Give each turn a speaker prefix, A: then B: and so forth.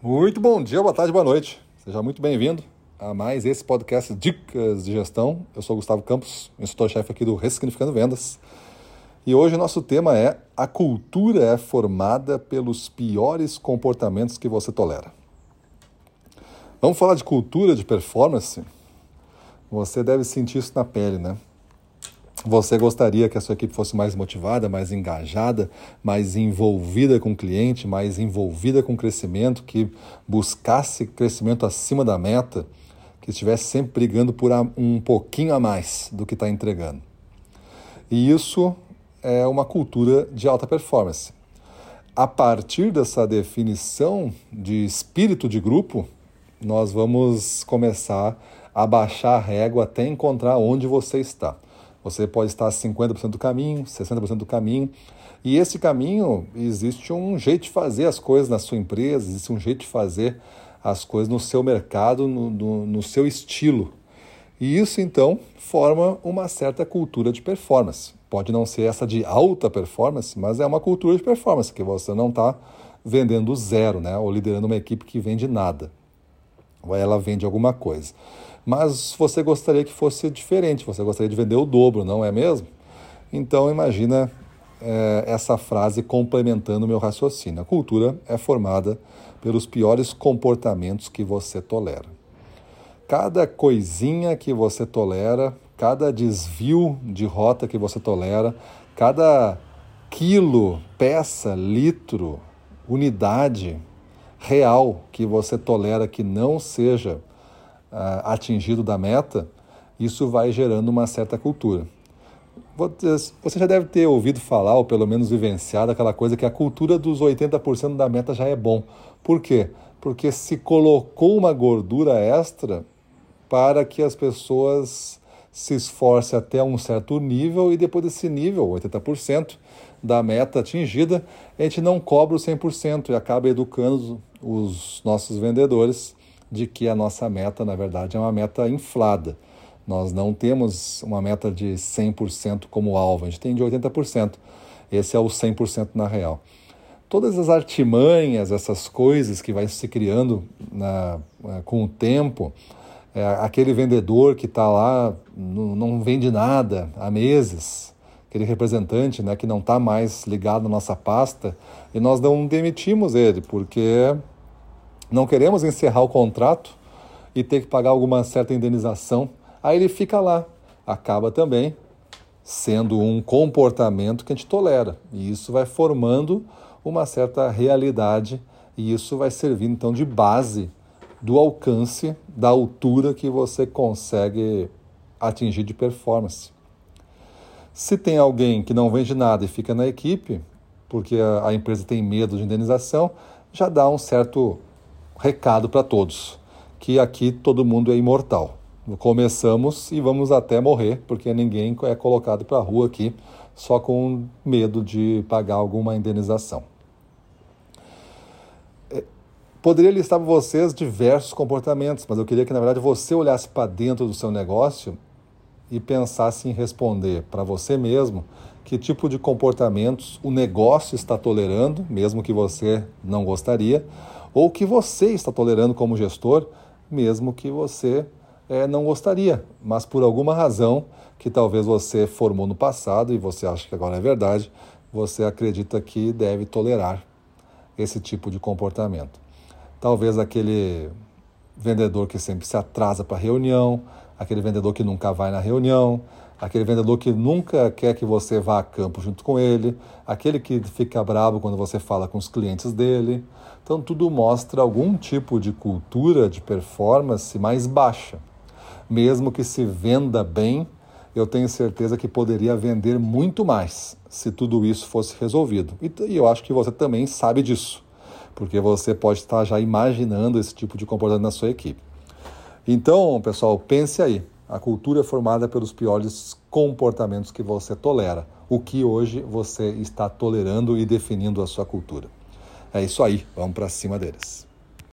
A: Muito bom dia, boa tarde, boa noite. Seja muito bem-vindo a mais esse podcast Dicas de Gestão. Eu sou Gustavo Campos, instrutor-chefe aqui do Ressignificando Vendas. E hoje o nosso tema é a cultura é formada pelos piores comportamentos que você tolera. Vamos falar de cultura de performance? Você deve sentir isso na pele, né? Você gostaria que a sua equipe fosse mais motivada, mais engajada, mais envolvida com o cliente, mais envolvida com o crescimento, que buscasse crescimento acima da meta, que estivesse sempre brigando por um pouquinho a mais do que está entregando. E isso é uma cultura de alta performance. A partir dessa definição de espírito de grupo, nós vamos começar a baixar a régua até encontrar onde você está. Você pode estar 50% do caminho, 60% do caminho. E esse caminho, existe um jeito de fazer as coisas na sua empresa, existe um jeito de fazer as coisas no seu mercado, no, no, no seu estilo. E isso, então, forma uma certa cultura de performance. Pode não ser essa de alta performance, mas é uma cultura de performance, que você não está vendendo zero, né? ou liderando uma equipe que vende nada. Ou ela vende alguma coisa mas você gostaria que fosse diferente, você gostaria de vender o dobro, não é mesmo? Então imagina é, essa frase complementando o meu raciocínio. A cultura é formada pelos piores comportamentos que você tolera. Cada coisinha que você tolera, cada desvio de rota que você tolera, cada quilo, peça, litro, unidade real que você tolera que não seja uh, atingido da meta, isso vai gerando uma certa cultura. Você já deve ter ouvido falar, ou pelo menos vivenciado, aquela coisa que a cultura dos 80% da meta já é bom. Por quê? Porque se colocou uma gordura extra para que as pessoas se esforcem até um certo nível e depois desse nível, 80% da meta atingida, a gente não cobra o 100% e acaba educando os nossos vendedores de que a nossa meta, na verdade, é uma meta inflada. Nós não temos uma meta de 100% como alvo, a gente tem de 80%. Esse é o 100% na real. Todas as artimanhas, essas coisas que vai se criando na, é, com o tempo, é, aquele vendedor que está lá, não, não, vende nada há meses, aquele representante né, que não está mais ligado à nossa pasta, e nós não demitimos ele, porque não queremos encerrar o contrato e ter que pagar alguma certa indenização, aí ele fica lá. Acaba também sendo um comportamento que a gente tolera. E isso vai formando uma certa realidade e isso vai servir então de base do alcance, da altura que você consegue atingir de performance. Se tem alguém que não vende nada e fica na equipe, porque a, empresa tem medo de indenização, já dá um certo recado para todos, que aqui todo mundo é imortal. Começamos e vamos até morrer, porque ninguém é colocado para a rua aqui só com medo de pagar alguma indenização. É, poderia listar para vocês diversos comportamentos, mas eu queria que, na verdade, você olhasse para dentro do seu negócio e pensasse em responder para você mesmo que tipo de comportamentos o negócio está tolerando, mesmo que você não gostaria, ou que você está tolerando como gestor, mesmo que você é, não gostaria, mas por alguma razão que talvez você formou no passado e você acha que agora é verdade, você acredita que deve tolerar esse tipo de comportamento. Talvez aquele vendedor que sempre se atrasa para a reunião, aquele vendedor que nunca vai na reunião, aquele vendedor que nunca quer que você vá a campo junto com ele, aquele que fica bravo quando você fala com os clientes dele. Então, tudo mostra algum tipo de cultura de performance mais baixa. Mesmo que se venda bem, eu tenho certeza que poderia vender muito mais se tudo isso fosse resolvido. E eu acho que você também sabe disso, porque você pode estar já imaginando esse tipo de comportamento na sua equipe. Então, pessoal, pense aí. A cultura é formada pelos piores comportamentos que você tolera. O que hoje você está tolerando e definindo a sua cultura. É isso aí, vamos para cima deles.